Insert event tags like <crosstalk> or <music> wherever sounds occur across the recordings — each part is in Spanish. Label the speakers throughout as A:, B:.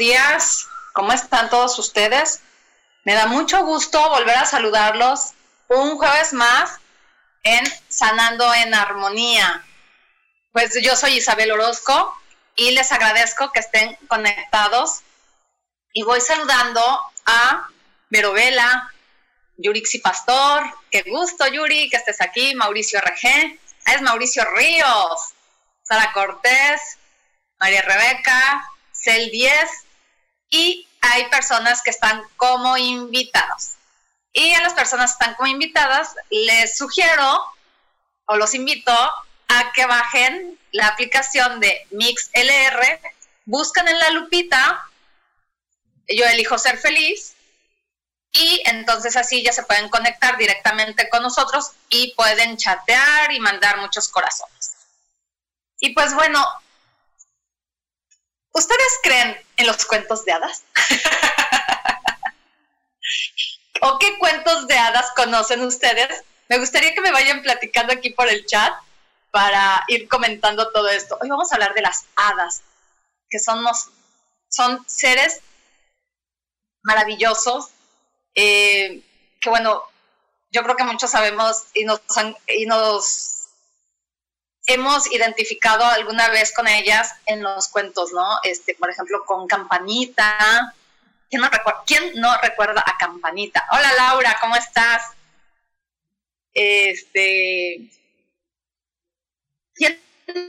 A: Días. ¿Cómo están todos ustedes? Me da mucho gusto volver a saludarlos un jueves más en Sanando en Armonía. Pues yo soy Isabel Orozco y les agradezco que estén conectados y voy saludando a Verovela, Yurixi Pastor, qué gusto Yuri que estés aquí, Mauricio RG, ah, es Mauricio Ríos, Sara Cortés, María Rebeca, Cel 10 y hay personas que están como invitados. Y a las personas que están como invitadas les sugiero o los invito a que bajen la aplicación de MixLR, buscan en la lupita, yo elijo ser feliz, y entonces así ya se pueden conectar directamente con nosotros y pueden chatear y mandar muchos corazones. Y pues bueno, ¿Ustedes creen en los cuentos de hadas? <laughs> ¿O qué cuentos de hadas conocen ustedes? Me gustaría que me vayan platicando aquí por el chat para ir comentando todo esto. Hoy vamos a hablar de las hadas, que son, son seres maravillosos, eh, que bueno, yo creo que muchos sabemos y nos, y nos hemos identificado alguna vez con ellas en los cuentos, ¿no? Este, por ejemplo, con Campanita. ¿Quién no, recuerda, ¿Quién no recuerda a Campanita? Hola Laura, ¿cómo estás? Este. ¿Quién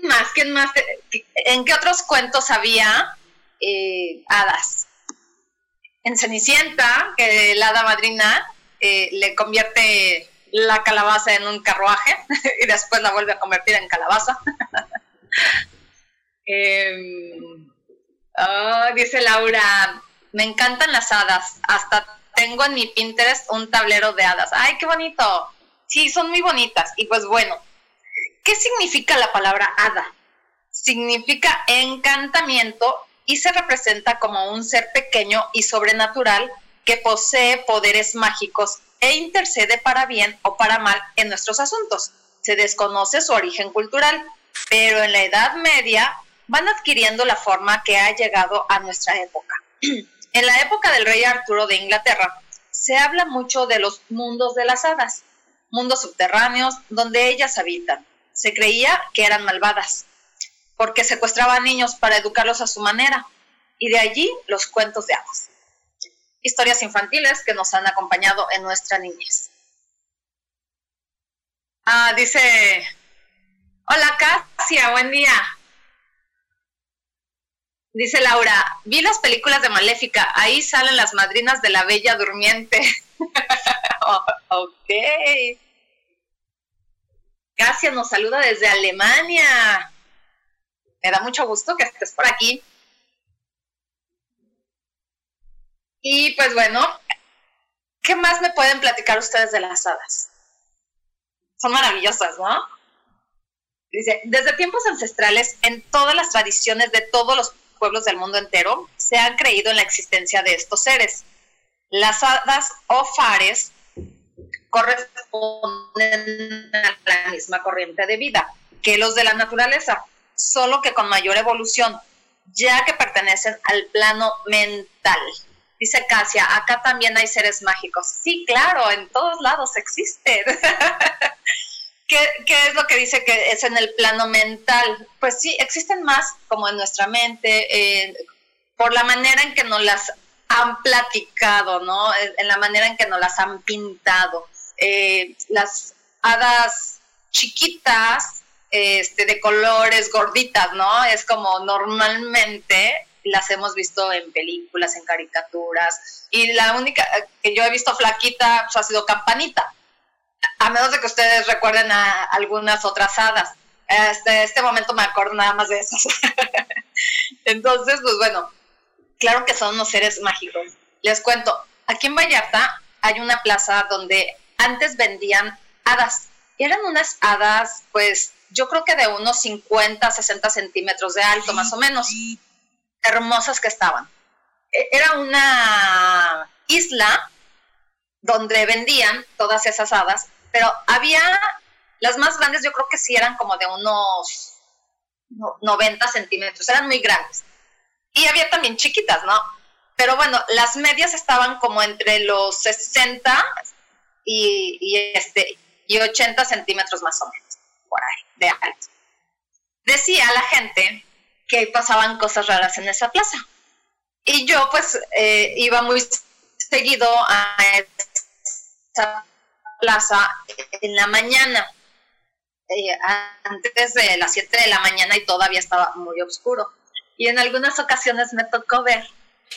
A: más? ¿Quién más? ¿En qué otros cuentos había eh, hadas? En Cenicienta, que la hada madrina eh, le convierte la calabaza en un carruaje <laughs> y después la vuelve a convertir en calabaza. Oh, <laughs> dice Laura, me encantan las hadas, hasta tengo en mi Pinterest un tablero de hadas. ¡Ay, qué bonito! Sí, son muy bonitas. Y pues bueno, ¿qué significa la palabra hada? Significa encantamiento y se representa como un ser pequeño y sobrenatural que posee poderes mágicos e intercede para bien o para mal en nuestros asuntos. Se desconoce su origen cultural, pero en la Edad Media van adquiriendo la forma que ha llegado a nuestra época. <clears throat> en la época del rey Arturo de Inglaterra, se habla mucho de los mundos de las hadas, mundos subterráneos donde ellas habitan. Se creía que eran malvadas, porque secuestraban niños para educarlos a su manera, y de allí los cuentos de hadas historias infantiles que nos han acompañado en nuestra niñez. Ah, dice, hola Casia, buen día. Dice Laura, vi las películas de Maléfica, ahí salen las madrinas de la Bella Durmiente. <laughs> ok. Casia nos saluda desde Alemania. Me da mucho gusto que estés por aquí. Y pues bueno, ¿qué más me pueden platicar ustedes de las hadas? Son maravillosas, ¿no? Dice, desde tiempos ancestrales, en todas las tradiciones de todos los pueblos del mundo entero, se han creído en la existencia de estos seres. Las hadas o fares corresponden a la misma corriente de vida que los de la naturaleza, solo que con mayor evolución. ya que pertenecen al plano mental. Dice Casia, acá también hay seres mágicos. Sí, claro, en todos lados existen. <laughs> ¿Qué, es lo que dice que es en el plano mental? Pues sí, existen más como en nuestra mente, por la manera en que nos las han platicado, ¿no? En la manera en que nos las han pintado. Eh, las hadas chiquitas, este, de colores gorditas, ¿no? Es como normalmente las hemos visto en películas, en caricaturas, y la única que yo he visto flaquita pues, ha sido Campanita, a menos de que ustedes recuerden a algunas otras hadas. Este, este momento me acuerdo nada más de esas. <laughs> Entonces, pues bueno, claro que son unos seres mágicos. Les cuento, aquí en Vallarta hay una plaza donde antes vendían hadas. Y eran unas hadas, pues yo creo que de unos 50, 60 centímetros de alto, más o menos. Hermosas que estaban. E, era una isla donde vendían todas esas hadas, pero había, las más grandes yo creo que sí eran como de unos 90 centímetros, eran muy grandes. Y había también chiquitas, ¿no? Pero bueno, las medias estaban como entre los 60 y, este, y 80 centímetros más o menos, por ahí, de alto. Decía la gente que pasaban cosas raras en esa plaza. Y yo pues eh, iba muy seguido a esa plaza en la mañana, eh, antes de las 7 de la mañana y todavía estaba muy oscuro. Y en algunas ocasiones me tocó ver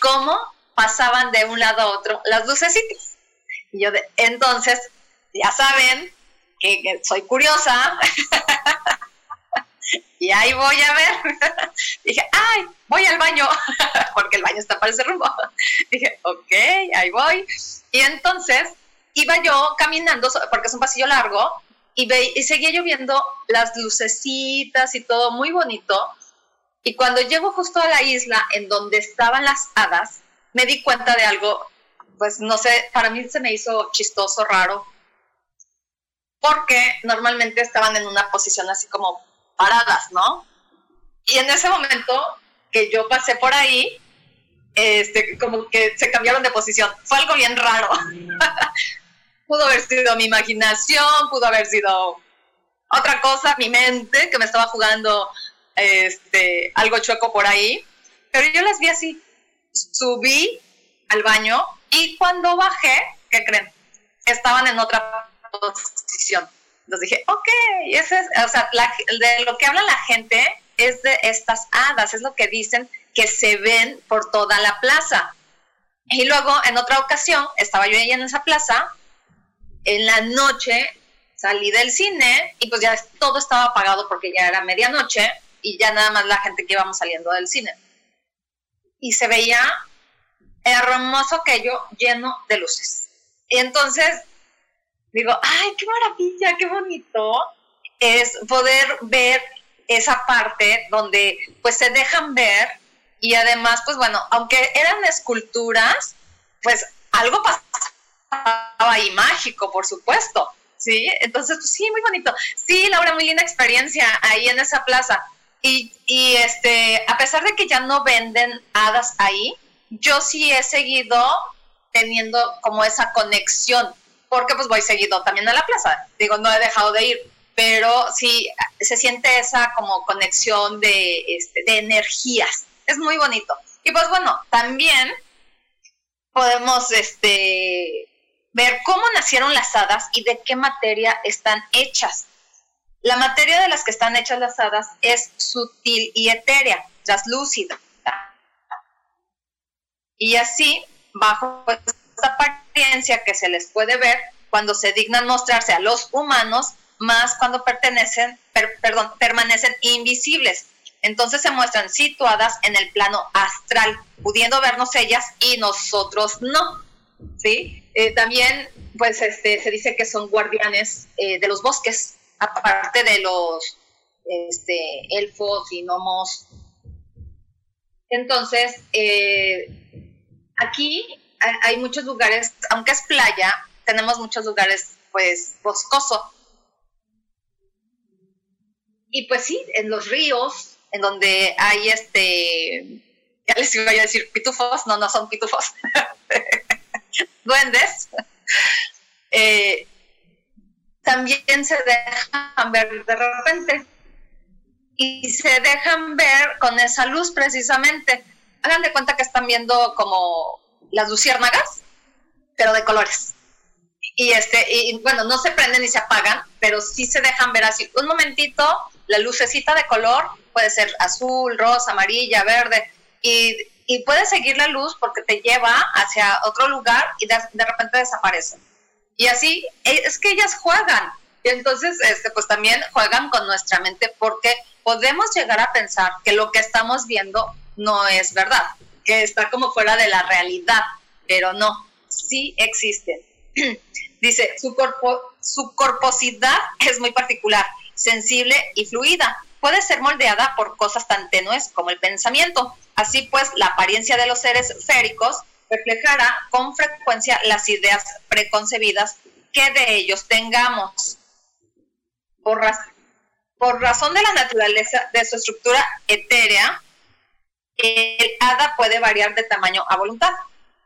A: cómo pasaban de un lado a otro las lucecitas. Y yo de, entonces, ya saben que, soy curiosa. <laughs> y ahí voy a ver. <laughs> Dije, ay, voy al baño, <laughs> porque el baño está para ese rumbo. <laughs> Dije, ok, ahí voy. Y entonces iba yo caminando, porque es un pasillo largo, y, ve, y seguía yo viendo las lucecitas y todo muy bonito. Y cuando llego justo a la isla en donde estaban las hadas, me di cuenta de algo pues no sé, para mí se me hizo chistoso, raro, porque normalmente estaban en una posición así como paradas, ¿no? Y en ese momento que yo pasé por ahí, este, como que se cambiaron de posición. Fue algo bien raro. <laughs> pudo haber sido mi imaginación, pudo haber sido otra cosa, mi mente, que me estaba jugando este, algo chueco por ahí. Pero yo las vi así. Subí al baño y cuando bajé, ¿qué creen? Estaban en otra posición. Entonces dije, ok, ese es, o sea, de lo que habla la gente es de estas hadas, es lo que dicen que se ven por toda la plaza. Y luego, en otra ocasión, estaba yo ahí en esa plaza, en la noche salí del cine y pues ya todo estaba apagado porque ya era medianoche y ya nada más la gente que íbamos saliendo del cine. Y se veía hermoso aquello lleno de luces. Y entonces digo, ay, qué maravilla, qué bonito es poder ver esa parte donde pues se dejan ver y además pues bueno, aunque eran esculturas, pues algo pasaba ahí mágico, por supuesto. Sí, entonces pues sí, muy bonito. Sí, Laura, muy linda experiencia ahí en esa plaza. Y, y este, a pesar de que ya no venden hadas ahí, yo sí he seguido teniendo como esa conexión, porque pues voy seguido también a la plaza, digo, no he dejado de ir, pero sí se siente esa como conexión de, este, de energías, es muy bonito. Y pues bueno, también podemos este, ver cómo nacieron las hadas y de qué materia están hechas. La materia de las que están hechas las hadas es sutil y etérea, traslúcida. Y así, bajo apariencia que se les puede ver, cuando se dignan mostrarse a los humanos, más cuando pertenecen, perdón, permanecen invisibles. Entonces se muestran situadas en el plano astral, pudiendo vernos ellas y nosotros no. ¿sí? Eh, también, pues, este, se dice que son guardianes eh, de los bosques, aparte de los este, elfos y gnomos. Entonces, eh, aquí hay muchos lugares, aunque es playa, tenemos muchos lugares pues boscoso. Y pues sí, en los ríos, en donde hay este, ya les iba a decir pitufos, no, no son pitufos, <laughs> duendes, eh, también se dejan ver de repente y se dejan ver con esa luz precisamente. Hagan de cuenta que están viendo como las luciérnagas, pero de colores. Y este, y bueno, no se prenden ni se apagan, pero sí se dejan ver así. Un momentito, la lucecita de color puede ser azul, rosa, amarilla, verde, y, y puedes seguir la luz porque te lleva hacia otro lugar y de, de repente desaparece. Y así, e, es que ellas juegan. Y entonces, este, pues también juegan con nuestra mente porque podemos llegar a pensar que lo que estamos viendo no es verdad, que está como fuera de la realidad, pero no, sí existen. <clears throat> Dice, su, corpo, su corposidad es muy particular, sensible y fluida. Puede ser moldeada por cosas tan tenues como el pensamiento. Así pues, la apariencia de los seres féricos reflejará con frecuencia las ideas preconcebidas que de ellos tengamos. Por, por razón de la naturaleza de su estructura etérea, el hada puede variar de tamaño a voluntad.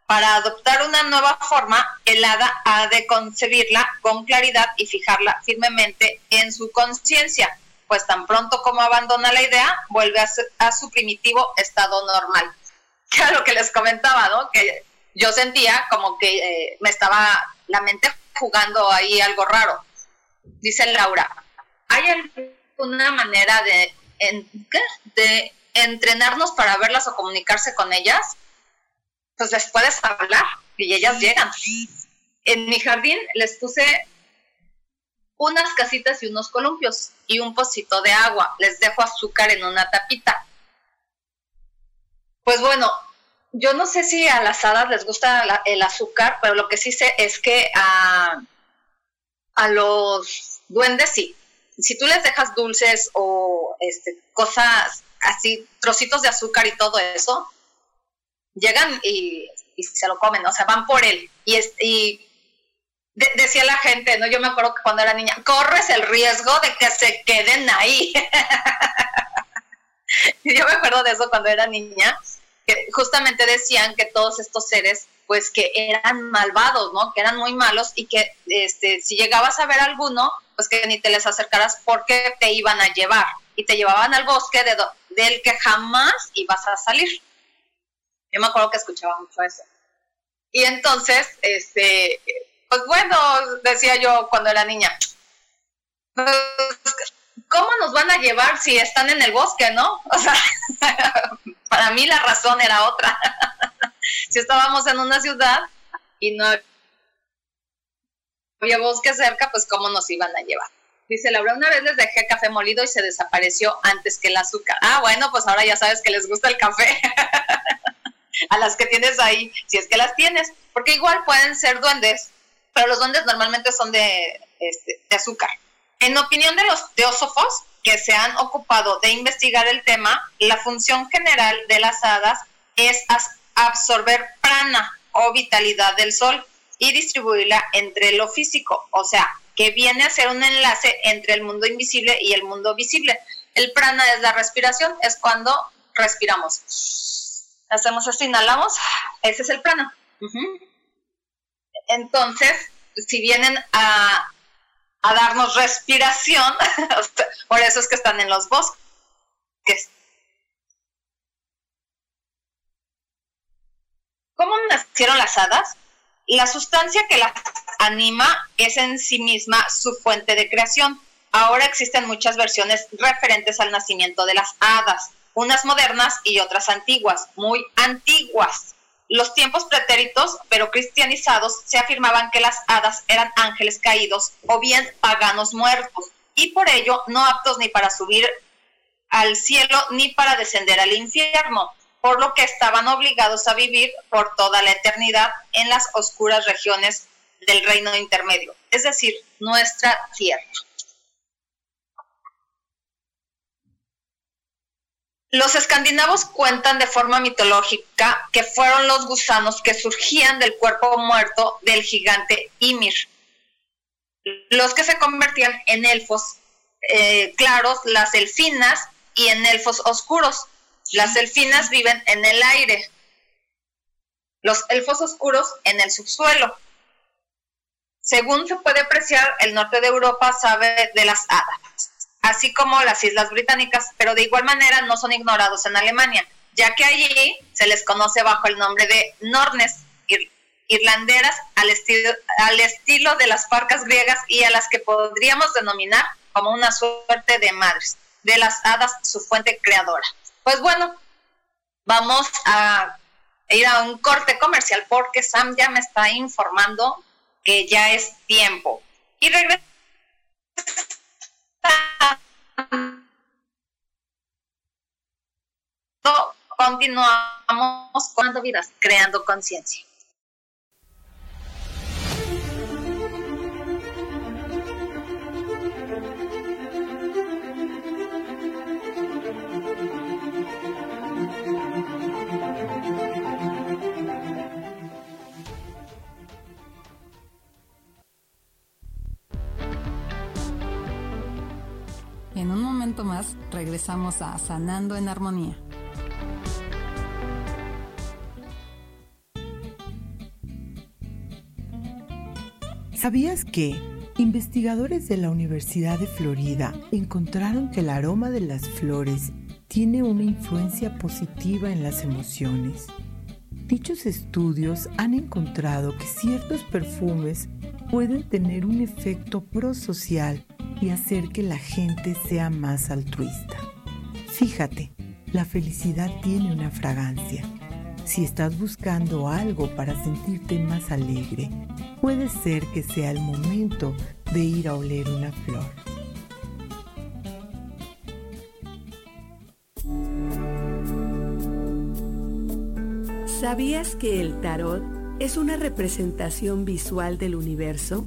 A: Para adoptar una nueva forma, el hada ha de concebirla con claridad y fijarla firmemente en su conciencia, pues tan pronto como abandona la idea, vuelve a su, primitivo estado normal. <laughs> Que era lo que les comentaba, ¿no? Que yo sentía como que eh, me estaba la mente jugando ahí algo raro. Dice Laura, ¿hay alguna manera de, de entrenarnos para verlas o comunicarse con ellas? Pues les puedes hablar y ellas llegan. En mi jardín les puse unas casitas y unos columpios y un pocito de agua. Les dejo azúcar en una tapita. Pues bueno, yo no sé si a las hadas les gusta el azúcar, pero lo que sí sé es que a, a los duendes sí. Si tú les dejas dulces o este, cosas así, trocitos de azúcar y todo eso, llegan y, se lo comen, o sea, van por él. Y, y decía la gente, ¿no? Yo me acuerdo que cuando era niña, corres el riesgo de que se queden ahí. <laughs> yo me acuerdo de eso cuando era niña que justamente decían que todos estos seres pues que eran malvados, ¿no? Que eran muy malos y que este, si llegabas a ver alguno, pues que ni te les acercaras porque te iban a llevar y te llevaban al bosque de del que jamás ibas a salir. Yo me acuerdo que escuchaba mucho eso. Y entonces, este, pues bueno, decía yo cuando era niña, pues, ¿cómo nos van a llevar si están en el bosque, no? <laughs> O sea, para mí la razón era otra. <laughs> si estábamos en una ciudad y no había bosque cerca, pues cómo nos iban a llevar. Dice Laura, una vez les dejé café molido y se desapareció antes que el azúcar. Ah, bueno, pues ahora ya sabes que les gusta el café. <laughs> a las que tienes ahí, si es que las tienes, porque igual pueden ser duendes, pero los duendes normalmente son de, este, de azúcar. En opinión de los teósofos que se han ocupado de investigar el tema, la función general de las hadas es absorber prana o vitalidad del sol y distribuirla entre lo físico, o sea, que viene a ser un enlace entre el mundo invisible y el mundo visible. El prana es la respiración, es cuando respiramos. Hacemos esto, inhalamos, ese es el prana. Entonces, si vienen a a darnos respiración, <laughs> por eso es que están en los bosques. ¿Cómo nacieron las hadas? La sustancia que las anima es en sí misma su fuente de creación. Ahora existen muchas versiones referentes al nacimiento de las hadas, unas modernas y otras antiguas, muy antiguas los tiempos pretéritos, pero cristianizados, se afirmaban que las hadas eran ángeles caídos o bien paganos muertos, y por ello no aptos ni para subir al cielo ni para descender al infierno, por lo que estaban obligados a vivir por toda la eternidad en las oscuras regiones del reino intermedio, es decir, nuestra tierra. Los escandinavos cuentan de forma mitológica que fueron los gusanos que surgían del cuerpo muerto del gigante Ymir, los que se convertían en elfos eh, claros, las elfinas y en elfos oscuros. Las elfinas viven en el aire. Los elfos oscuros en el subsuelo. Según se puede apreciar, el norte de Europa sabe de las hadas, así como las islas británicas, pero de igual manera no son ignorados en Alemania, ya que allí se les conoce bajo el nombre de Nornes, irlanderas al estilo, al estilo de las parcas griegas y a las que podríamos denominar como una suerte de madres, de las hadas su fuente creadora. Pues bueno, vamos a ir a un corte comercial porque Sam ya me está informando que ya es tiempo. Y regresamos. Continuamos con vidas, creando conciencia.
B: Más regresamos a Sanando en Armonía.
C: ¿Sabías que investigadores de la Universidad de Florida encontraron que el aroma de las flores tiene una influencia positiva en las emociones? Dichos estudios han encontrado que ciertos perfumes pueden tener un efecto prosocial y hacer que la gente sea más altruista. Fíjate, la felicidad tiene una fragancia. Si estás buscando algo para sentirte más alegre, puede ser que sea el momento de ir a oler una flor.
D: ¿Sabías que el tarot es una representación visual del universo?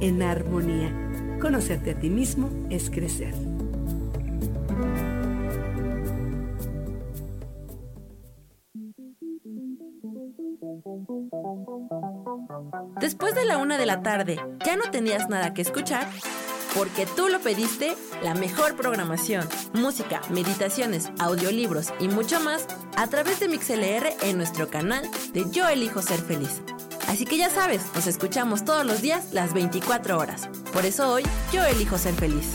D: en armonía. Conocerte a ti mismo es crecer.
E: Después de la una de la tarde, ¿ya no tenías nada que escuchar? Porque tú lo pediste, la mejor programación, música, meditaciones, audiolibros y mucho más a través de MixLR en nuestro canal de Yo Elijo Ser Feliz. Así que ya sabes, nos escuchamos todos los días las 24 horas. Por eso hoy yo elijo ser feliz.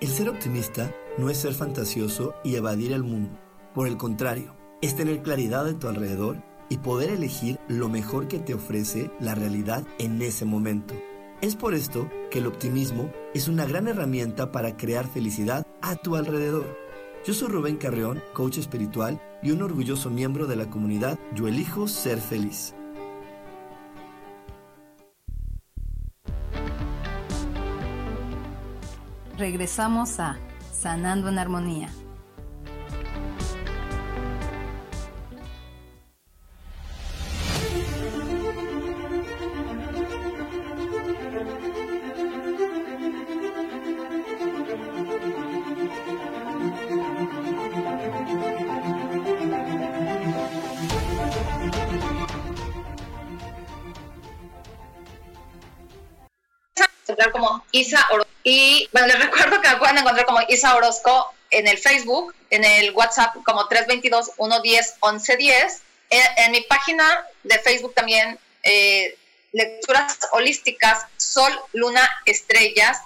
F: El ser optimista no es ser fantasioso y evadir el mundo. Por el contrario, es tener claridad de tu alrededor y poder elegir lo mejor que te ofrece la realidad en ese momento. Es por esto que el optimismo es una gran herramienta para crear felicidad a tu alrededor. Yo soy Rubén Carreón, coach espiritual y un orgulloso miembro de la comunidad Yo elijo ser feliz.
B: Regresamos a Sanando en Armonía.
A: Isa. Y bueno, les <laughs> recuerdo que me pueden encontrar como Isa Orozco en el Facebook, en el WhatsApp como 322-110-1110. En, mi página de Facebook también, eh, lecturas holísticas, Sol, Luna, Estrellas.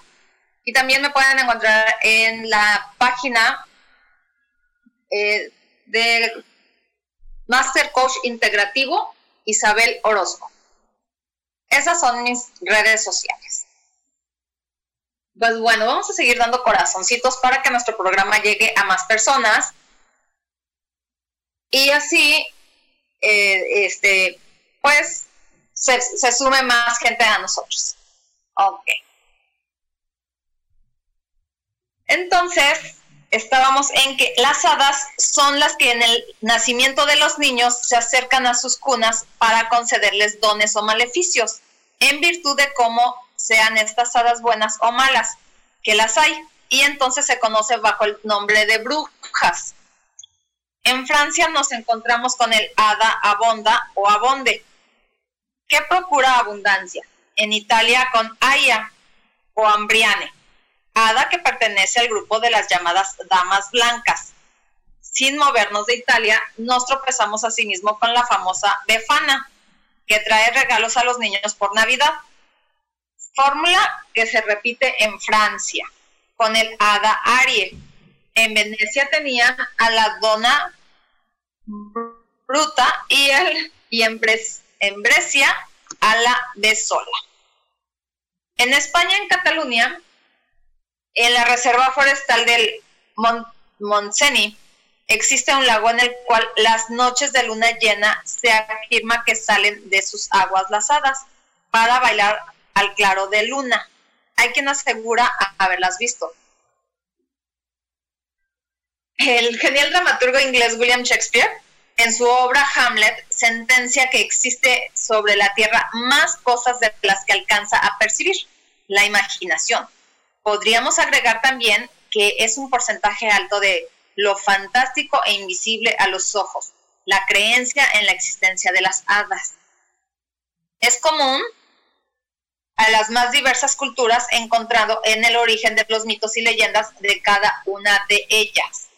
A: Y también me pueden encontrar en la página eh, de Master Coach Integrativo, Isabel Orozco. Esas son mis redes sociales. Pues bueno, vamos a seguir dando corazoncitos para que nuestro programa llegue a más personas. Y así, eh, este, pues, se, se sume más gente a nosotros. Ok. Entonces, estábamos en que las hadas son las que en el nacimiento de los niños se acercan a sus cunas para concederles dones o maleficios, en virtud de cómo sean estas hadas buenas o malas, que las hay, y entonces se conoce bajo el nombre de brujas. En Francia nos encontramos con el hada abonda o abonde, que procura abundancia. En Italia con Aya o Ambriane hada que pertenece al grupo de las llamadas damas blancas. Sin movernos de Italia, nos tropezamos asimismo con la famosa Befana, que trae regalos a los niños por Navidad. Fórmula que se repite en Francia, con el hada Arie. En Venecia tenían a la dona Bruta y, el, y en, en Brescia a la de Sola. En España, en Cataluña, en la reserva forestal del Montseny existe un lago en el cual las noches de luna llena se afirma que salen de sus aguas las hadas para bailar al claro de luna. Hay quien asegura haberlas visto. El genial dramaturgo inglés William Shakespeare, en su obra Hamlet, sentencia que existe sobre la tierra más cosas de las que alcanza a percibir, la imaginación podríamos agregar también que es un porcentaje alto de lo fantástico e invisible a los ojos, la creencia en la existencia de las hadas. Es común a las más diversas culturas encontrado en el origen de los mitos y leyendas de cada una de ellas.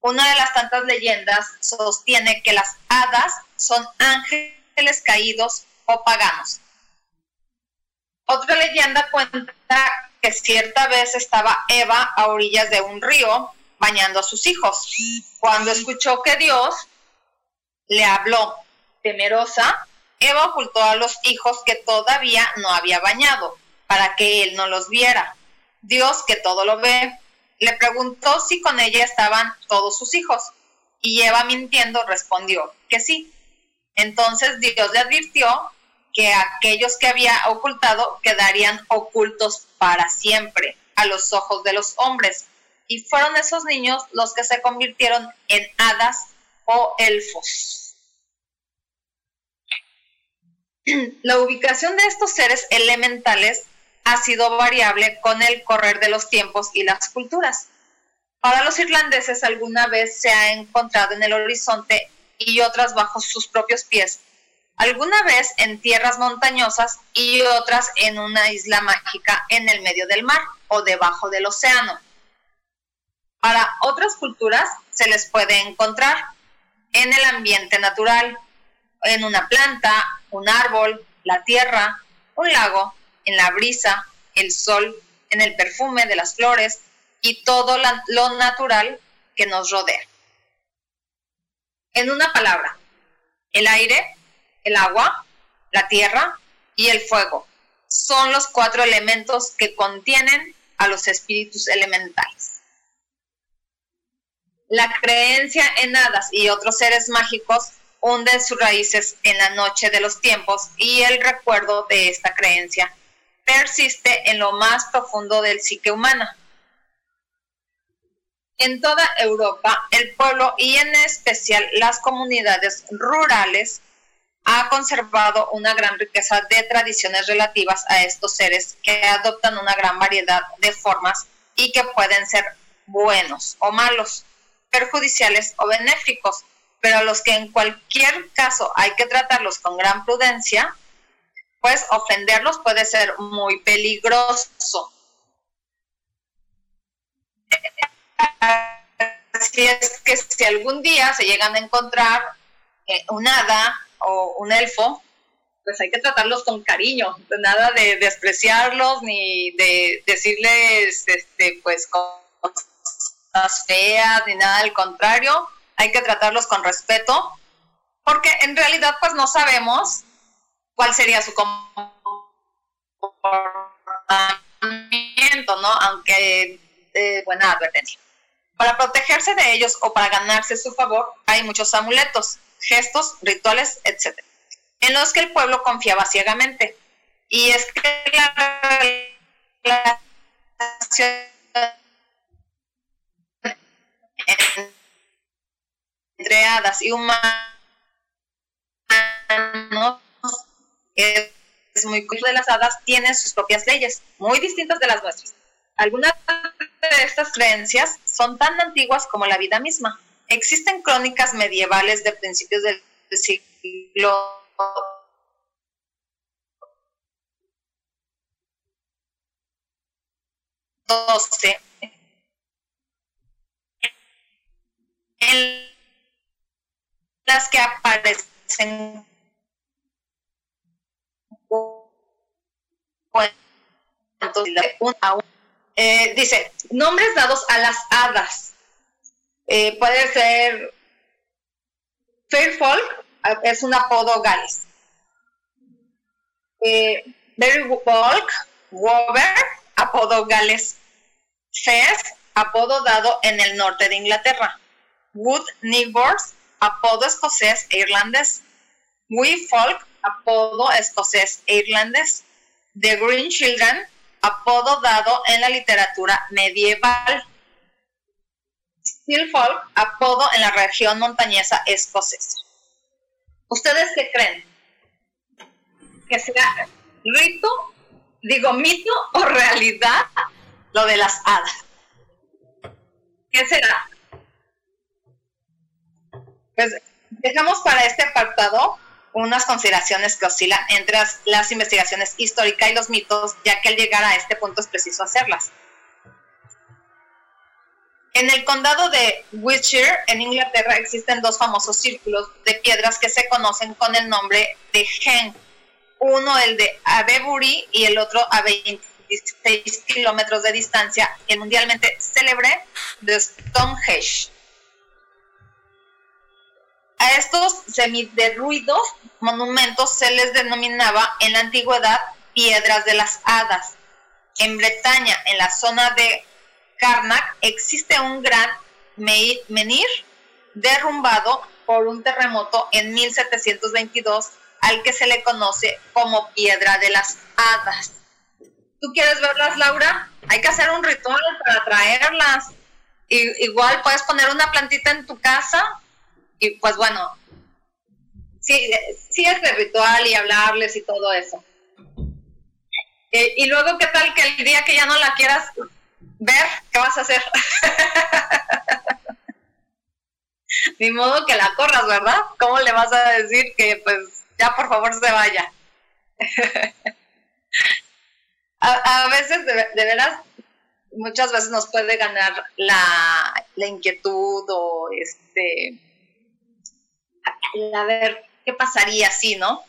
A: Una de las tantas leyendas sostiene que las hadas son ángeles caídos o paganos. Otra leyenda cuenta que cierta vez estaba Eva a orillas de un río bañando a sus hijos. Cuando escuchó que Dios le habló temerosa, Eva ocultó a los hijos que todavía no había bañado para que él no los viera. Dios, que todo lo ve, le preguntó si con ella estaban todos sus hijos y Eva mintiendo respondió que sí. Entonces Dios le advirtió que aquellos que había ocultado quedarían ocultos para siempre a los ojos de los hombres. Y fueron esos niños los que se convirtieron en hadas o elfos. La ubicación de estos seres elementales ha sido variable con el correr de los tiempos y las culturas. Para los irlandeses alguna vez se ha encontrado en el horizonte y otras bajo sus propios pies alguna vez en tierras montañosas y otras en una isla mágica en el medio del mar o debajo del océano. Para otras culturas se les puede encontrar en el ambiente natural, en una planta, un árbol, la tierra, un lago, en la brisa, el sol, en el perfume de las flores y todo lo natural que nos rodea. En una palabra, el aire el agua, la tierra y el fuego. Son los cuatro elementos que contienen a los espíritus elementales. La creencia en hadas y otros seres mágicos hunde sus raíces en la noche de los tiempos y el recuerdo de esta creencia persiste en lo más profundo del psique humana. En toda Europa, el pueblo y en especial las comunidades rurales ha conservado una gran riqueza de tradiciones relativas a estos seres que adoptan una gran variedad de formas y que pueden ser buenos o malos, perjudiciales o benéficos, pero los que en cualquier caso hay que tratarlos con gran prudencia, pues ofenderlos puede ser muy peligroso. Así es que si algún día se llegan a encontrar eh, un hada o un elfo, pues hay que tratarlos con cariño, nada de despreciarlos ni de decirles, este, pues, cosas feas ni nada al contrario, hay que tratarlos con respeto, porque en realidad pues no sabemos cuál sería su comportamiento, ¿no? Aunque de buena advertencia. Para protegerse de ellos o para ganarse su favor hay muchos amuletos gestos, rituales, etc. en los que el pueblo confiaba ciegamente. Y es que la relación entre hadas y humanos es, muy de las hadas tienen sus propias leyes, muy distintas de las nuestras. Algunas de estas creencias son tan antiguas como la vida misma. Existen crónicas medievales de principios del siglo XII en las que aparecen eh, dice, nombres dados a las hadas. Eh, puede ser Fairfolk, es un apodo Gales. Eh, Berry Folk, Wover, apodo Gales. Fez, apodo dado en el norte de Inglaterra. Wood Neighbors, apodo escocés e irlandés. We Folk, apodo escocés e irlandés. The Green Children, apodo dado en la literatura medieval. Still Folk, apodo en la región montañesa escocesa. ¿Ustedes qué creen? ¿Que sea rito, digo mito o realidad lo de las hadas? ¿Qué será? Pues dejamos para este apartado unas consideraciones que oscilan entre las, investigaciones históricas y los mitos, ya que al llegar a este punto es preciso hacerlas. En el condado de Wiltshire, en Inglaterra, existen dos famosos círculos de piedras que se conocen con el nombre de Hen. Uno el de Avebury y el otro a 26 kilómetros de distancia, el mundialmente célebre de Stonehenge. A estos semiderruidos monumentos se les denominaba en la antigüedad piedras de las hadas. En Bretaña, en la zona de Karnak, existe un gran menhir derrumbado por un terremoto en 1722 al que se le conoce como piedra de las hadas. ¿Tú quieres verlas, Laura? Hay que hacer un ritual para traerlas. igual puedes poner una plantita en tu casa y pues bueno, sí, sí es de ritual y hablarles y todo eso. Eh, y luego, ¿qué tal que el día que ya no la quieras ver, qué vas a hacer? <laughs> Ni modo que la corras, ¿verdad? ¿Cómo le vas a decir que pues ya por favor se vaya? <laughs> a, veces, de, veras, muchas veces nos puede ganar la, la inquietud o este a ver qué pasaría si, ¿no?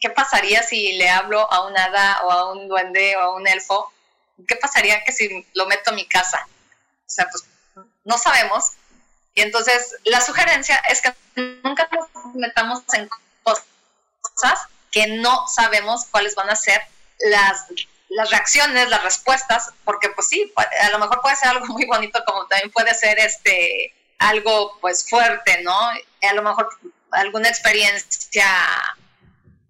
A: ¿Qué pasaría si le hablo a un hada o a un duende o a un elfo? ¿Qué pasaría que si lo meto a mi casa? O sea, pues no sabemos. Y entonces la sugerencia es que nunca nos metamos en cosas que no sabemos cuáles van a ser las, las reacciones, las respuestas, porque pues sí, a lo mejor puede ser algo muy bonito como también puede ser este algo pues fuerte, ¿no? A lo mejor alguna experiencia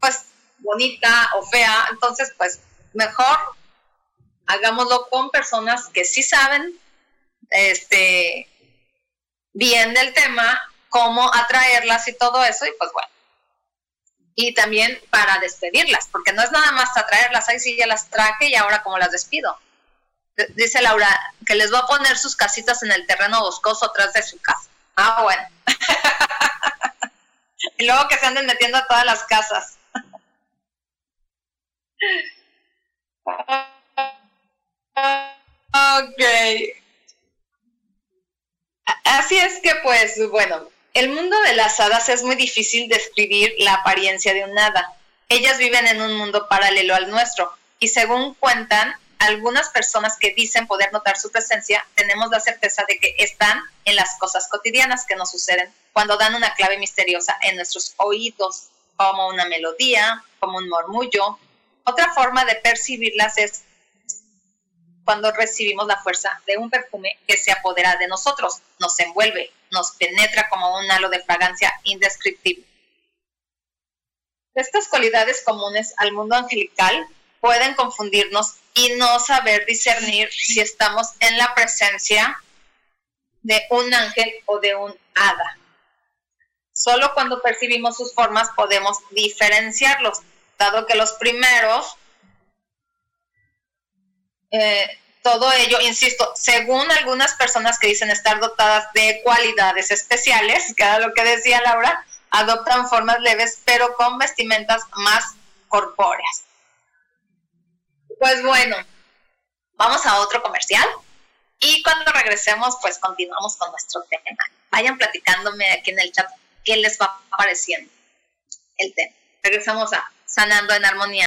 A: pues bonita o fea, entonces pues mejor hagámoslo con personas que sí saben este bien del tema, cómo atraerlas y todo eso, y pues bueno. Y también para despedirlas, porque no es nada más atraerlas, ahí sí ya las traje y ahora como las despido. Dice Laura que les va a poner sus casitas en el terreno boscoso atrás de su casa. Ah, bueno. <laughs> y luego que se anden metiendo a todas las casas. ok. Así es que pues bueno, el mundo de las hadas es muy difícil describir la apariencia de un hada. Ellas viven en un mundo paralelo al nuestro y según cuentan algunas personas que dicen poder notar su presencia, tenemos la certeza de que están en las cosas cotidianas que nos suceden cuando dan una clave misteriosa en nuestros oídos, como una melodía, como un murmullo. Otra forma de percibirlas es cuando recibimos la fuerza de un perfume que se apodera de nosotros, nos envuelve, nos penetra como un halo de fragancia indescriptible. Estas cualidades comunes al mundo angelical pueden confundirnos y no saber discernir si estamos en la presencia de un ángel o de un hada. Solo cuando percibimos sus formas podemos diferenciarlos, dado que los primeros, eh, todo ello, insisto, según algunas personas que dicen estar dotadas de cualidades especiales, que era lo que decía Laura, adoptan formas leves pero con vestimentas más corpóreas. Pues bueno, vamos a otro comercial y cuando regresemos pues continuamos con nuestro tema. Vayan platicándome aquí en el chat qué les va pareciendo el tema. Regresamos a Sanando en Armonía.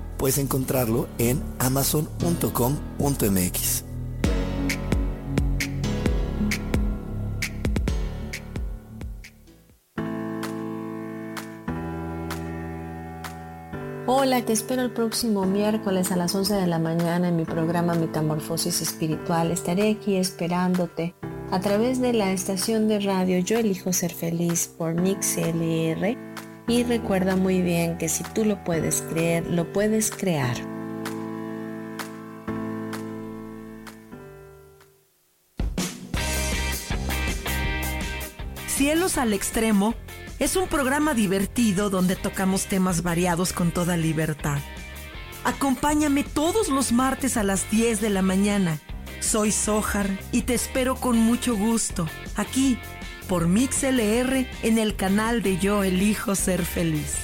F: Puedes encontrarlo en amazon.com.mx.
E: Hola, te espero el próximo miércoles a las 11 de la mañana en mi programa Metamorfosis Espiritual. Estaré aquí esperándote a través de la estación de radio Yo Elijo Ser Feliz por Mix LR. Y recuerda muy bien que si tú lo puedes creer, lo puedes crear.
G: Cielos al Extremo es un programa divertido donde tocamos temas variados con toda libertad. Acompáñame todos los martes a las 10 de la mañana. Soy Sojar y te espero con mucho gusto aquí por MixLR en el canal de Yo Elijo Ser Feliz.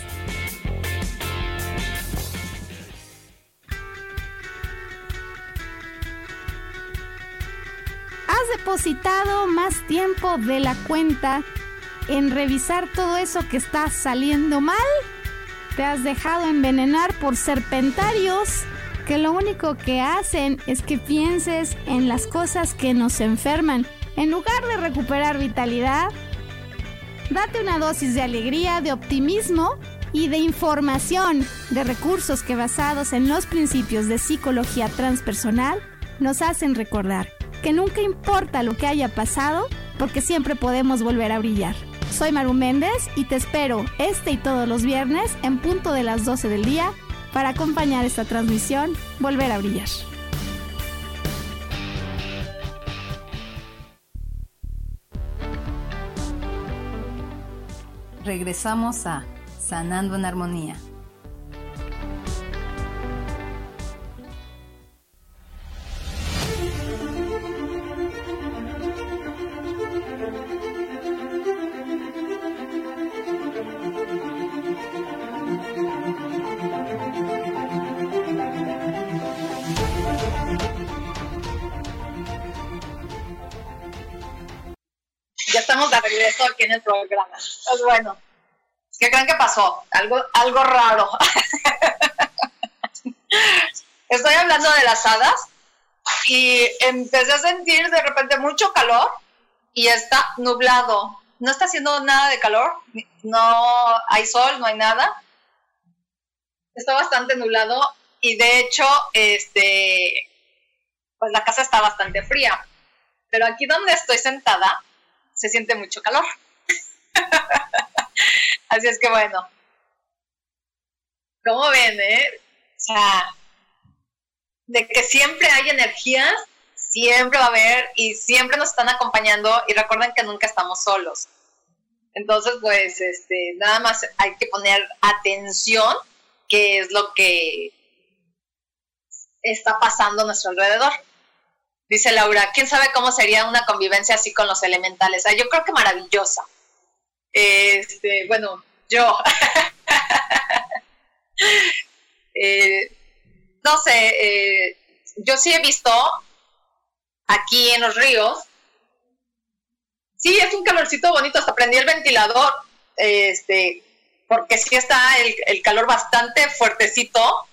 H: Has depositado más tiempo de la cuenta en revisar todo eso que está saliendo mal. Te has dejado envenenar por serpentarios que lo único que hacen es que pienses en las cosas que nos enferman. En lugar de recuperar vitalidad, date una dosis de alegría, de optimismo y de información, de recursos que basados en los principios de psicología transpersonal nos hacen recordar que nunca importa lo que haya pasado, porque siempre podemos volver a brillar. Soy Maru Méndez y te espero este y todos los viernes en punto de las 12 del día para acompañar esta transmisión Volver a Brillar.
B: Regresamos a Sanando en Armonía.
A: Aquí en el programa. Pues bueno, ¿qué creen que pasó? Algo, algo raro. <laughs> Estoy hablando de las hadas y empecé a sentir de repente mucho calor y está nublado. No está haciendo nada de calor, no hay sol, no hay nada. Está bastante nublado y de hecho, este, pues la casa está bastante fría. Pero aquí donde estoy sentada, se siente mucho calor. <laughs> Así es que bueno. ¿Cómo ven, eh? O sea, de que siempre hay energías, siempre va a haber y siempre nos están acompañando y recuerden que nunca estamos solos. Entonces, pues, este, nada más hay que poner atención, que es lo que está pasando a nuestro alrededor. Dice Laura, ¿quién sabe cómo sería una convivencia así con los elementales? Ah, yo creo que maravillosa. Este, bueno, yo. <laughs> Eh, no sé, eh, yo sí he visto aquí en los ríos. Sí, es un calorcito bonito, hasta prendí el ventilador, este, porque sí está el, calor bastante fuertecito.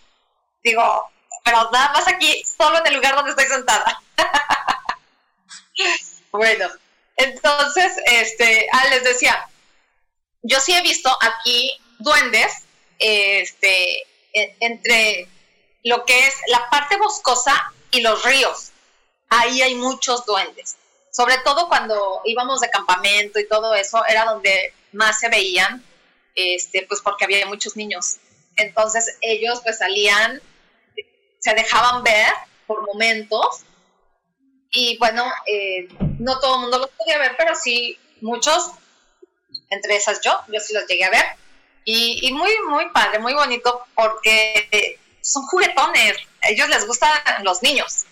A: Digo, pero nada más aquí, solo en el lugar donde estoy sentada. <laughs> bueno, entonces, este, ah, les decía, yo sí he visto aquí duendes, este, e, entre lo que es la parte boscosa y los ríos. Ahí hay muchos duendes. Sobre todo cuando íbamos de campamento y todo eso, era donde más se veían, este, pues porque había muchos niños. Entonces ellos pues salían se dejaban ver por momentos y bueno, eh, no todo el mundo los podía ver, pero sí muchos, entre esas yo, yo sí los llegué a ver y, muy, muy padre, muy bonito porque son juguetones, ellos les gustan los niños,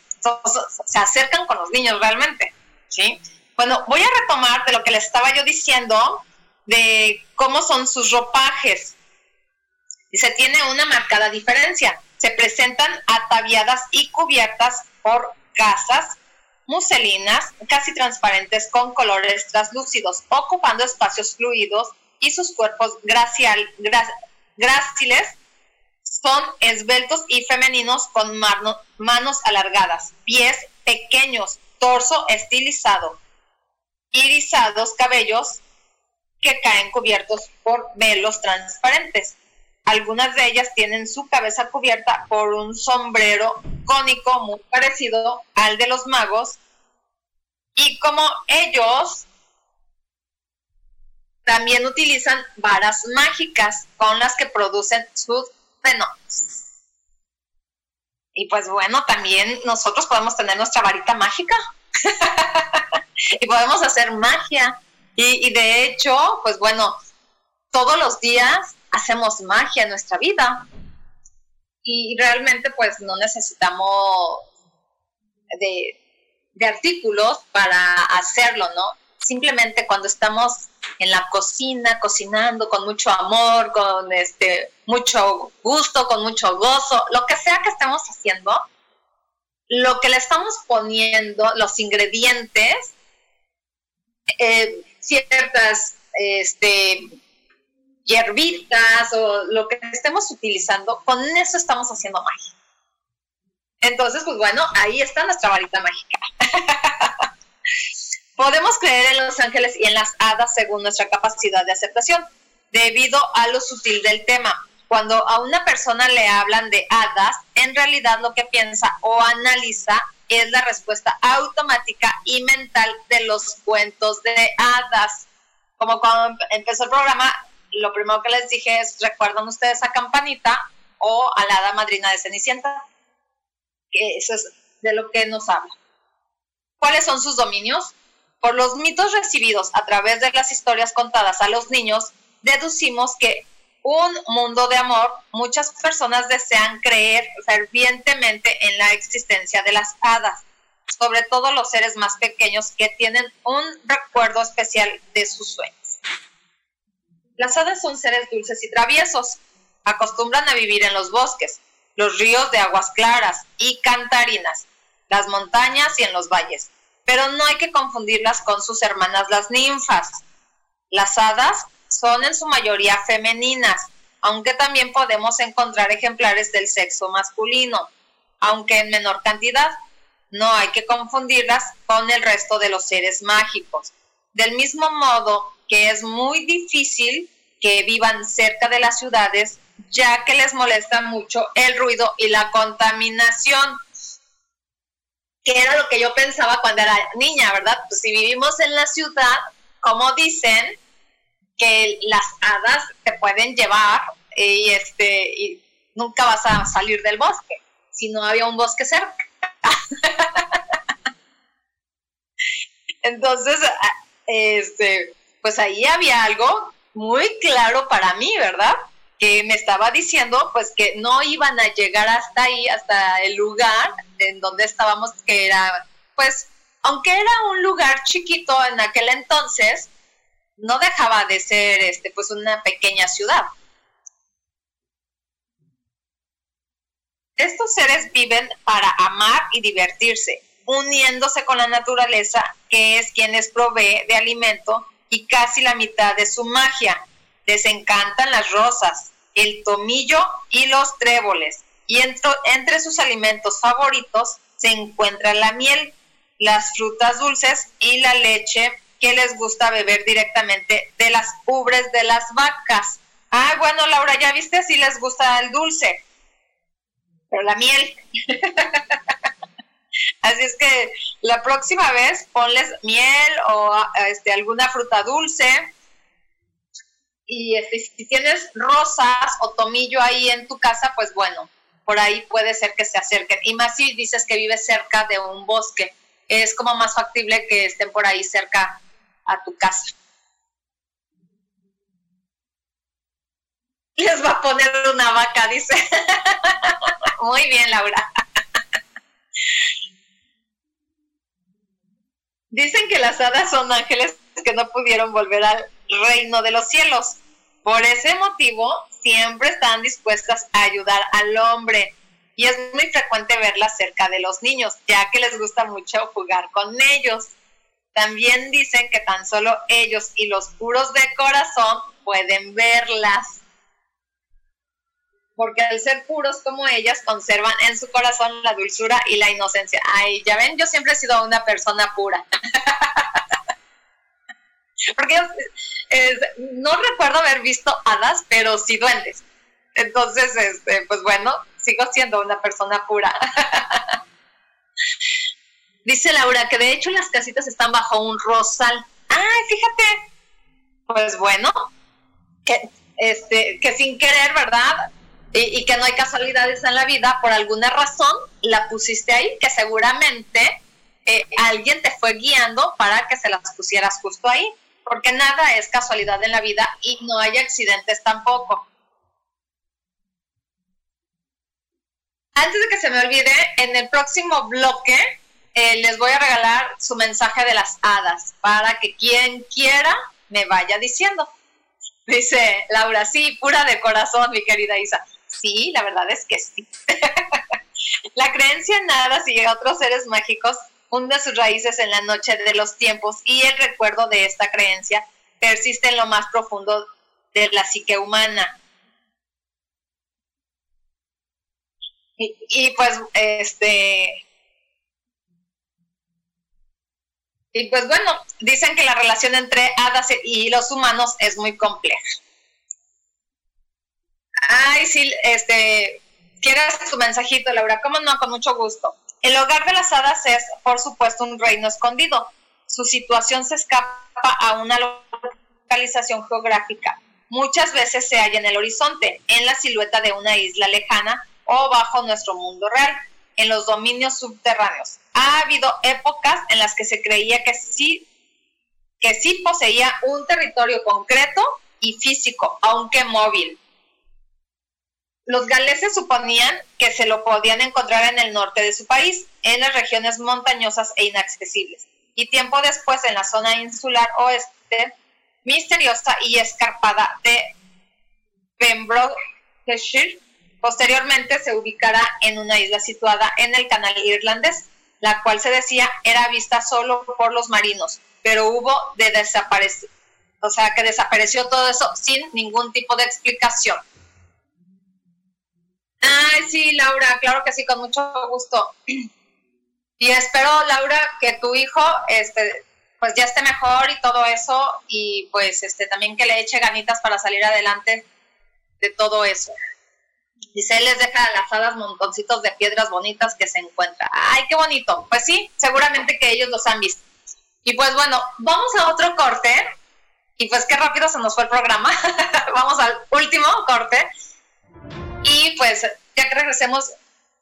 A: se acercan con los niños realmente, ¿sí? Bueno, voy a retomar de lo que les estaba yo diciendo de cómo son sus ropajes. Y se tiene una marcada diferencia se presentan ataviadas y cubiertas por gasas muselinas casi transparentes con colores translúcidos, ocupando espacios fluidos y sus cuerpos gráciles son esbeltos y femeninos con manos alargadas, pies pequeños, torso estilizado, irisados cabellos que caen cubiertos por velos transparentes. Algunas de ellas tienen su cabeza cubierta por un sombrero cónico muy parecido al de los magos. Y como ellos también utilizan varas mágicas con las que producen sus fenómenos. Y pues bueno, también nosotros podemos tener nuestra varita mágica <laughs> y podemos hacer magia. Y, y, de hecho, pues bueno, todos los días hacemos magia en nuestra vida. Y realmente pues no necesitamos de, artículos para hacerlo, ¿no? Simplemente cuando estamos en la cocina, cocinando con mucho amor, con este, mucho gusto, con mucho gozo, lo que sea que estemos haciendo, lo que le estamos poniendo, los ingredientes, eh, ciertas este, hierbitas o lo que estemos utilizando, con eso estamos haciendo magia. Entonces, pues bueno, ahí está nuestra varita mágica. <laughs> Podemos creer en los ángeles y en las hadas según nuestra capacidad de aceptación, debido a lo sutil del tema. Cuando a una persona le hablan de hadas, en realidad lo que piensa o analiza es la respuesta automática y mental de los cuentos de hadas. Como cuando empezó el programa, lo primero que les dije es, ¿recuerdan ustedes a Campanita o a la hada madrina de Cenicienta? Que eso es de lo que nos habla. ¿Cuáles son sus dominios? Por los mitos recibidos a través de las historias contadas a los niños, deducimos que un mundo de amor, muchas personas desean creer fervientemente en la existencia de las hadas, sobre todo los seres más pequeños que tienen un recuerdo especial de sus sueños. Las hadas son seres dulces y traviesos. Acostumbran a vivir en los bosques, los ríos de aguas claras y cantarinas, las montañas y en los valles. Pero no hay que confundirlas con sus hermanas las ninfas. Las hadas son en su mayoría femeninas, aunque también podemos encontrar ejemplares del sexo masculino, aunque en menor cantidad. No hay que confundirlas con el resto de los seres mágicos. Del mismo modo que es muy difícil que vivan cerca de las ciudades, ya que les molesta mucho el ruido y la contaminación, que era lo que yo pensaba cuando era niña, ¿verdad? Pues si vivimos en la ciudad, como dicen, que las hadas te pueden llevar y, este, y nunca vas a salir del bosque, si no había un bosque cerca. <laughs> Entonces, este, pues ahí había algo muy claro para mí, ¿verdad? Que me estaba diciendo pues que no iban a llegar hasta ahí, hasta el lugar en donde estábamos, que era pues, aunque era un lugar chiquito en aquel entonces, no dejaba de ser este, pues una pequeña ciudad. Estos seres viven para amar y divertirse, uniéndose con la naturaleza, que es quien les provee de alimento y casi la mitad de su magia. Les encantan las rosas, el tomillo y los tréboles. Y entre sus alimentos favoritos se encuentra la miel, las frutas dulces y la leche que les gusta beber directamente de las ubres de las vacas. Ah, bueno, Laura, ya viste si les gusta el dulce, pero la miel. <laughs> Así es que la próxima vez ponles miel o este, alguna fruta dulce. Y este, si tienes rosas o tomillo ahí en tu casa, pues bueno, por ahí puede ser que se acerquen. Y más si dices que vives cerca de un bosque, es como más factible que estén por ahí cerca a tu casa. Les va a poner una vaca, dice. <laughs> Muy bien, Laura. Dicen que las hadas son ángeles que no pudieron volver al reino de los cielos. Por ese motivo, siempre están dispuestas a ayudar al hombre. Y es muy frecuente verlas cerca de los niños, ya que les gusta mucho jugar con ellos. También dicen que tan solo ellos y los puros de corazón pueden verlas. Porque al ser puros como ellas, conservan en su corazón la dulzura y la inocencia. Ay, ya ven, yo siempre he sido una persona pura. <laughs> Porque no recuerdo haber visto hadas, pero sí duendes. Entonces, este, pues bueno, sigo siendo una persona pura. <laughs> Dice Laura que de hecho las casitas están bajo un rosal. Ay, fíjate. Pues bueno, que, este, que sin querer, ¿verdad? Y, que no hay casualidades en la vida, por alguna razón la pusiste ahí, que seguramente eh, alguien te fue guiando para que se las pusieras justo ahí, porque nada es casualidad en la vida y no hay accidentes tampoco. Antes de que se me olvide, en el próximo bloque eh, les voy a regalar su mensaje de las hadas para que quien quiera me vaya diciendo. Dice Laura, sí, pura de corazón, mi querida Isa. Sí, la verdad es que sí. <laughs> la creencia en hadas y otros seres mágicos hunde sus raíces en la noche de los tiempos y el recuerdo de esta creencia persiste en lo más profundo de la psique humana. Y, y pues, este, Y pues bueno, dicen que la relación entre hadas y los humanos es muy compleja. Ay, sí, este, ¿quieres tu mensajito, Laura? ¿Cómo no? Con mucho gusto. El hogar de las hadas es, por supuesto, un reino escondido. Su situación se escapa a una localización geográfica. Muchas veces se halla en el horizonte, en la silueta de una isla lejana o bajo nuestro mundo real en los dominios subterráneos. Ha habido épocas en las que se creía que sí, que sí poseía un territorio concreto y físico, aunque móvil. Los galeses suponían que se lo podían encontrar en el norte de su país, en las regiones montañosas e inaccesibles, y tiempo después en la zona insular oeste, misteriosa y escarpada de Pembrokeshire, Posteriormente se ubicará en una isla situada en el canal irlandés, la cual se decía era vista solo por los marinos, pero hubo de desaparecer, o sea que desapareció todo eso sin ningún tipo de explicación. Ay, sí, Laura, claro que sí, con mucho gusto. Y espero, Laura, que tu hijo este, pues ya esté mejor y todo eso, y pues este también que le eche ganitas para salir adelante de todo eso. Dice, él les deja a las hadas montoncitos de piedras bonitas que se encuentran. ¡Ay, qué bonito! Pues sí, seguramente que ellos los han visto. Y pues bueno, vamos a otro corte. Y pues qué rápido se nos fue el programa. <laughs> vamos al último corte. Y pues ya que regresemos,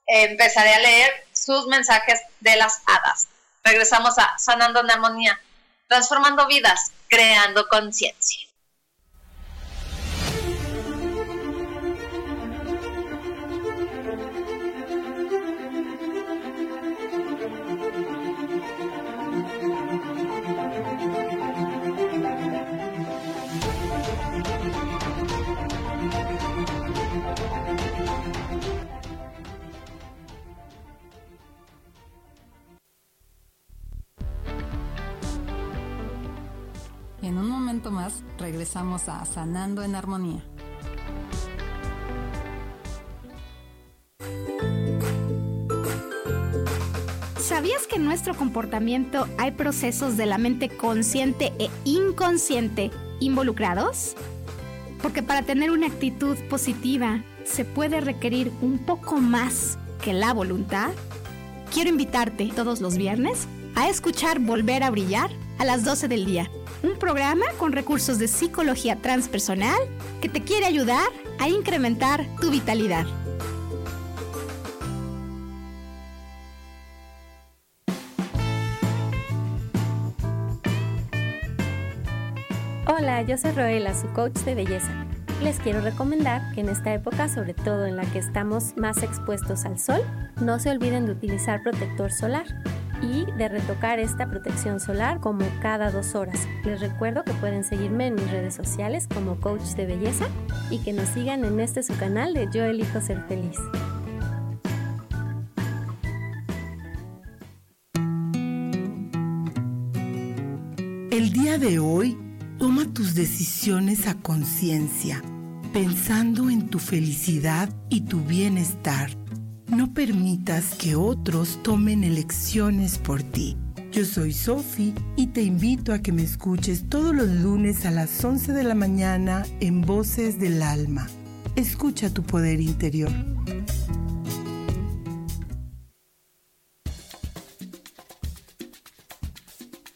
A: empezaré a leer sus mensajes de las hadas. Regresamos a Sanando en Armonía, transformando vidas, creando conciencia.
B: Más regresamos a Sanando en Armonía.
H: ¿Sabías que en nuestro comportamiento hay procesos de la mente consciente e inconsciente involucrados? Porque para tener una actitud positiva se puede requerir un poco más que la voluntad. Quiero invitarte todos los viernes a escuchar Volver a Brillar a las 12 del día, un programa con recursos de psicología transpersonal que te quiere ayudar a incrementar tu vitalidad.
I: Hola, yo soy Roela, su coach de belleza. Les quiero recomendar que en esta época, sobre todo en la que estamos más expuestos al sol, no se olviden de utilizar protector solar y de retocar esta protección solar como cada dos horas. Les recuerdo que pueden seguirme en mis redes sociales como coach de belleza y que nos sigan en este su canal de Yo elijo ser feliz.
C: El día de hoy Toma tus decisiones a conciencia, pensando en tu felicidad y tu bienestar. No permitas que otros tomen elecciones por ti. Yo soy Sofi y te invito a que me escuches todos los lunes a las 11 de la mañana en Voces del Alma. Escucha tu poder interior.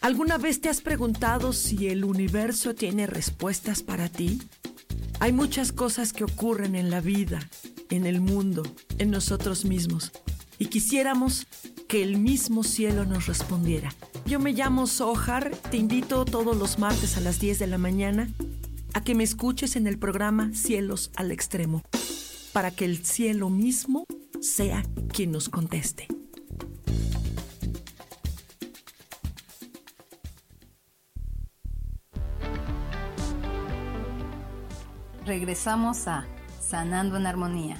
G: ¿Alguna vez te has preguntado si el universo tiene respuestas para ti? Hay muchas cosas que ocurren en la vida, en el mundo, en nosotros mismos, y quisiéramos que el mismo cielo nos respondiera. Yo me llamo Sohar, te invito todos los martes a las 10 de la mañana a que me escuches en el programa Cielos al Extremo, para que el cielo mismo sea quien nos conteste.
B: regresamos a Sanando en Armonía.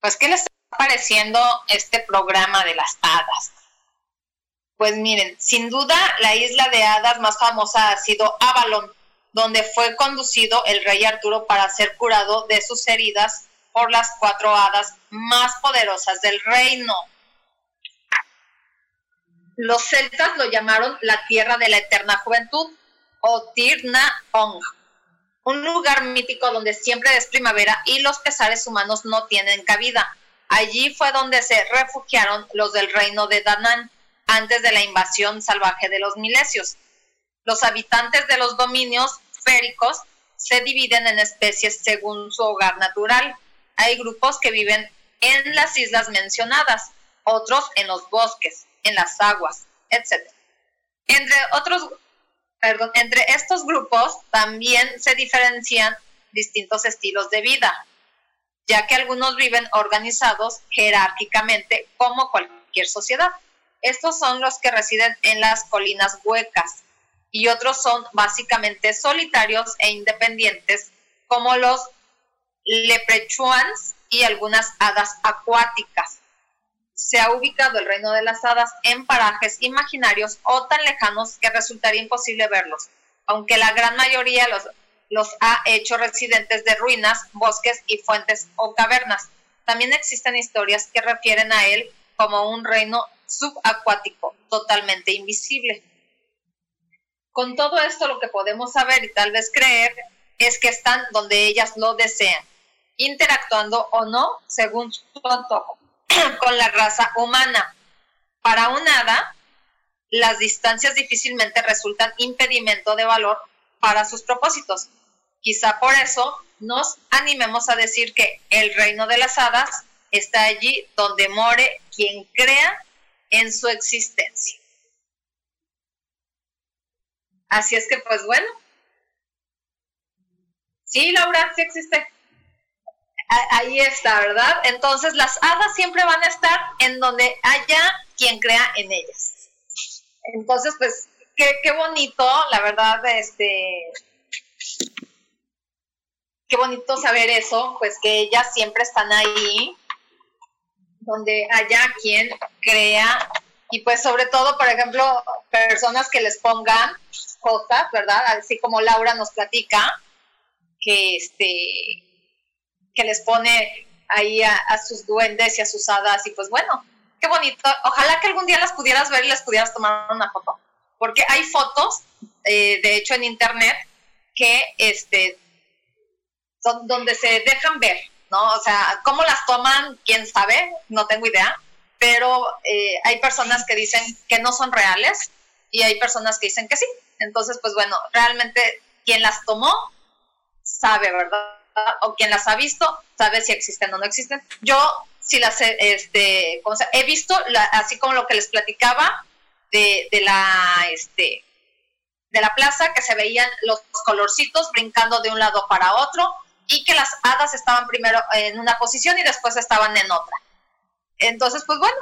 A: Pues, ¿qué les pareciendo este programa de las hadas? Pues miren, sin duda la isla de hadas más famosa ha sido Avalon, donde fue conducido el rey Arturo para ser curado de sus heridas por las cuatro hadas más poderosas del reino. Los celtas lo llamaron la tierra de la eterna juventud o Tirna Ong, un lugar mítico donde siempre es primavera y los pesares humanos no tienen cabida. Allí fue donde se refugiaron los del reino de Danán antes de la invasión salvaje de los milesios. Los habitantes de los dominios féricos se dividen en especies según su hogar natural. Hay grupos que viven en las islas mencionadas, otros en los bosques, en las aguas, etc. Entre otros, perdón, entre estos grupos también se diferencian distintos estilos de vida ya que algunos viven organizados jerárquicamente como cualquier sociedad. Estos son los que residen en las colinas huecas y otros son básicamente solitarios e independientes como los leprechuans y algunas hadas acuáticas. Se ha ubicado el reino de las hadas en parajes imaginarios o tan lejanos que resultaría imposible verlos, aunque la gran mayoría los los ha hecho residentes de ruinas, bosques y fuentes o cavernas. También existen historias que refieren a él como un reino subacuático, totalmente invisible. Con todo esto lo que podemos saber y tal vez creer es que están donde ellas lo desean, interactuando o no según su antojo <clears throat> con la raza humana. Para un hada, las distancias difícilmente resultan impedimento de valor para sus propósitos. Quizá por eso nos animemos a decir que el reino de las hadas está allí donde more quien crea en su existencia. Así es que, pues bueno. Sí, Laura, sí existe. ahí está, ¿verdad? Entonces las hadas siempre van a estar en donde haya quien crea en ellas. Entonces, pues, qué, qué bonito, la verdad, este, qué bonito saber eso, pues que ellas siempre están ahí, donde haya quien crea, y pues sobre todo, por ejemplo, personas que les pongan cosas, ¿verdad? Así como Laura nos platica, que este que les pone ahí a, sus duendes y a sus hadas y pues bueno, qué bonito. Ojalá que algún día las pudieras ver y les pudieras tomar una foto, porque hay fotos, eh, de hecho en internet, que este donde se dejan ver, ¿no? O sea, cómo las toman, quién sabe, no tengo idea, pero eh, hay personas que dicen que no son reales y hay personas que dicen que sí. Entonces, pues bueno, realmente quien las tomó sabe, ¿verdad? o quien las ha visto sabe si existen o no existen. Yo sí las he, este, he visto, así como lo que les platicaba de, la, este, de la plaza, que se veían los colorcitos brincando de un lado para otro y que las hadas estaban primero en una posición y después estaban en otra. Entonces, pues bueno,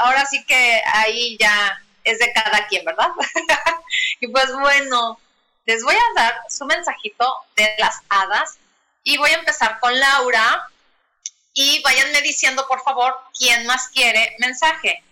A: ahora sí que ahí ya es de cada quien, ¿verdad? <laughs> y pues bueno, les voy a dar su mensajito de las hadas y voy a empezar con Laura y váyanme diciendo por favor quién más quiere mensaje.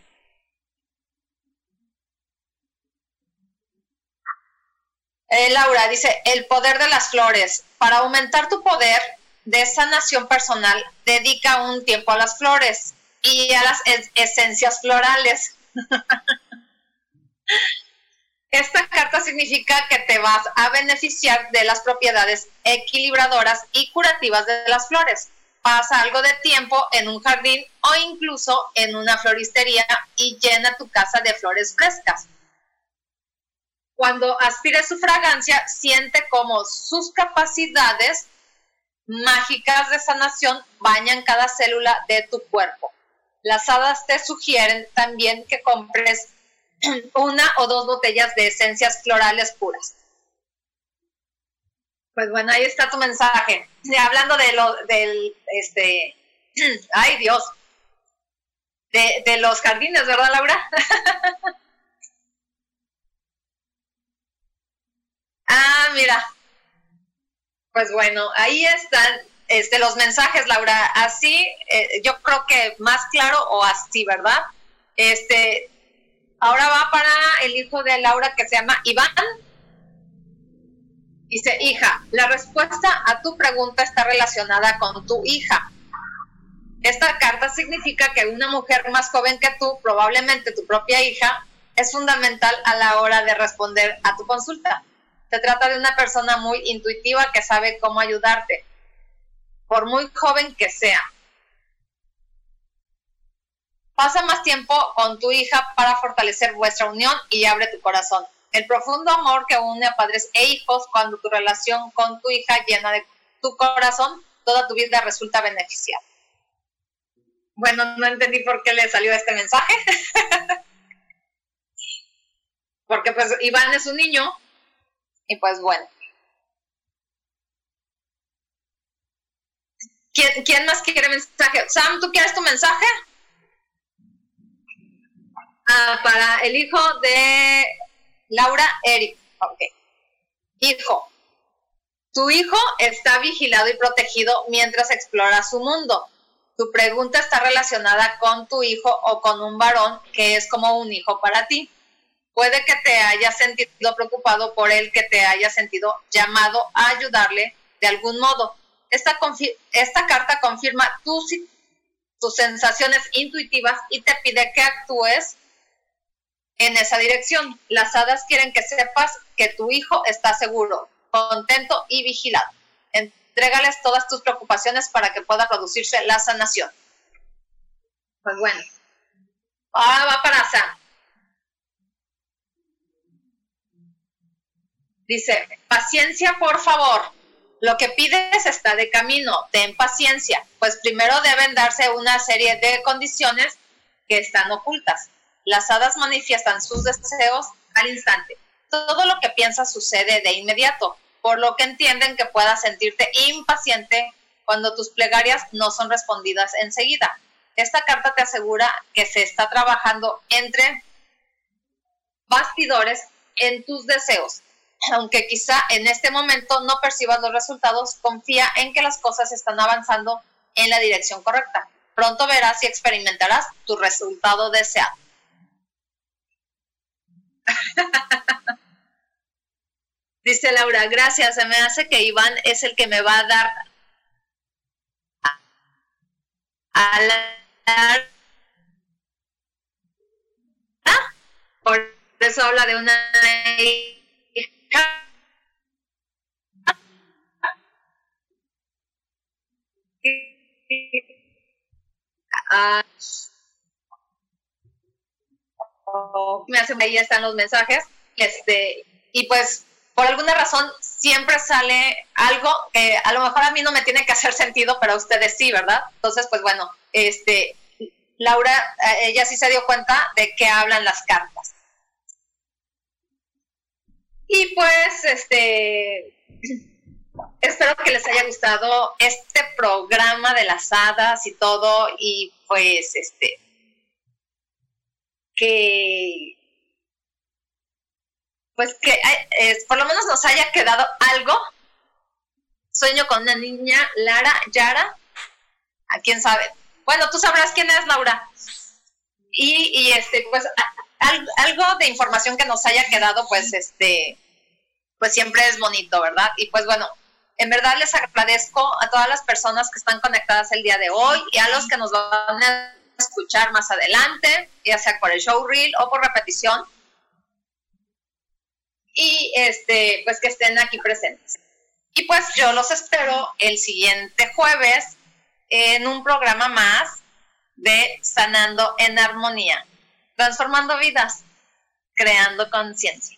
A: Eh, Laura dice, el poder de las flores. Para aumentar tu poder de sanación personal, dedica un tiempo a las flores y a las esencias florales. <laughs> Esta carta significa que te vas a beneficiar de las propiedades equilibradoras y curativas de las flores. Pasa algo de tiempo en un jardín o incluso en una floristería y llena tu casa de flores frescas. Cuando aspires su fragancia, siente como sus capacidades mágicas de sanación bañan cada célula de tu cuerpo. Las hadas te sugieren también que compres <clears throat> una o dos botellas de esencias florales puras. Pues bueno, ahí está tu mensaje. hablando de lo, del, este, <clears throat> ay Dios, de, de los jardines, ¿verdad, Laura? <laughs> ah, mira. Pues bueno, ahí están este, los mensajes, Laura. Así, eh, yo creo que más claro o así, ¿verdad? Este, Ahora va para el hijo de Laura que se llama Iván. Dice, hija, la respuesta a tu pregunta está relacionada con tu hija. Esta carta significa que una mujer más joven que tú, probablemente tu propia hija, es fundamental a la hora de responder a tu consulta. Se trata de una persona muy intuitiva que sabe cómo ayudarte, por muy joven que sea. Pasa más tiempo con tu hija para fortalecer vuestra unión y abre tu corazón. El profundo amor que une a padres e hijos cuando tu relación con tu hija llena de tu corazón, toda tu vida resulta beneficiada. Bueno, no entendí por qué le salió este mensaje. <laughs> Porque pues Iván es un niño y pues bueno. ¿Quién, ¿Quién más quiere mensaje? Sam, ¿tú quieres tu mensaje? Ah, para el hijo de Laura Eric. Hijo, tu hijo está vigilado y protegido mientras explora su mundo. Tu pregunta está relacionada con tu hijo o con un varón que es como un hijo para ti. Puede que te hayas sentido preocupado por él, que te haya sentido llamado a ayudarle de algún modo. Esta, carta confirma tus, tus sensaciones intuitivas y te pide que actúes en esa dirección. Las hadas quieren que sepas que tu hijo está seguro, contento y vigilado. Entrégales todas tus preocupaciones para que pueda producirse la sanación. Pues bueno, ahora va para Sam. Dice, paciencia por favor. Lo que pides está de camino, ten paciencia, pues primero deben darse una serie de condiciones que están ocultas. Las hadas manifiestan sus deseos al instante. Todo lo que piensas sucede de inmediato, por lo que entienden que puedas sentirte impaciente cuando tus plegarias no son respondidas enseguida. Esta carta te asegura que se está trabajando entre bastidores en tus deseos. Aunque quizá en este momento no percibas los resultados, confía en que las cosas están avanzando en la dirección correcta. Pronto verás y experimentarás tu resultado deseado. <laughs> Dice Laura, gracias, se me hace que Iván es el que me va a dar. ¿Ah? Por eso habla de una me hace ahí están los mensajes este y pues por alguna razón siempre sale algo que a lo mejor a mí no me tiene que hacer sentido pero a ustedes sí verdad entonces pues bueno este Laura eh, ella sí se dio cuenta de que hablan las cartas y pues este espero que les haya gustado este programa de las hadas y todo y pues este que pues que por lo menos nos haya quedado algo. Sueño con una niña Lara Yara a quién sabe. Bueno tú sabrás quién es Laura y, este pues algo de información que nos haya quedado pues este pues siempre es bonito verdad y pues bueno en verdad les agradezco a todas las personas que están conectadas el día de hoy y a los que nos van a escuchar más adelante, ya sea por el show reel o por repetición. Y este, pues que estén aquí presentes. Y pues yo los espero el siguiente jueves en un programa más de Sanando en Armonía, transformando vidas, creando conciencia.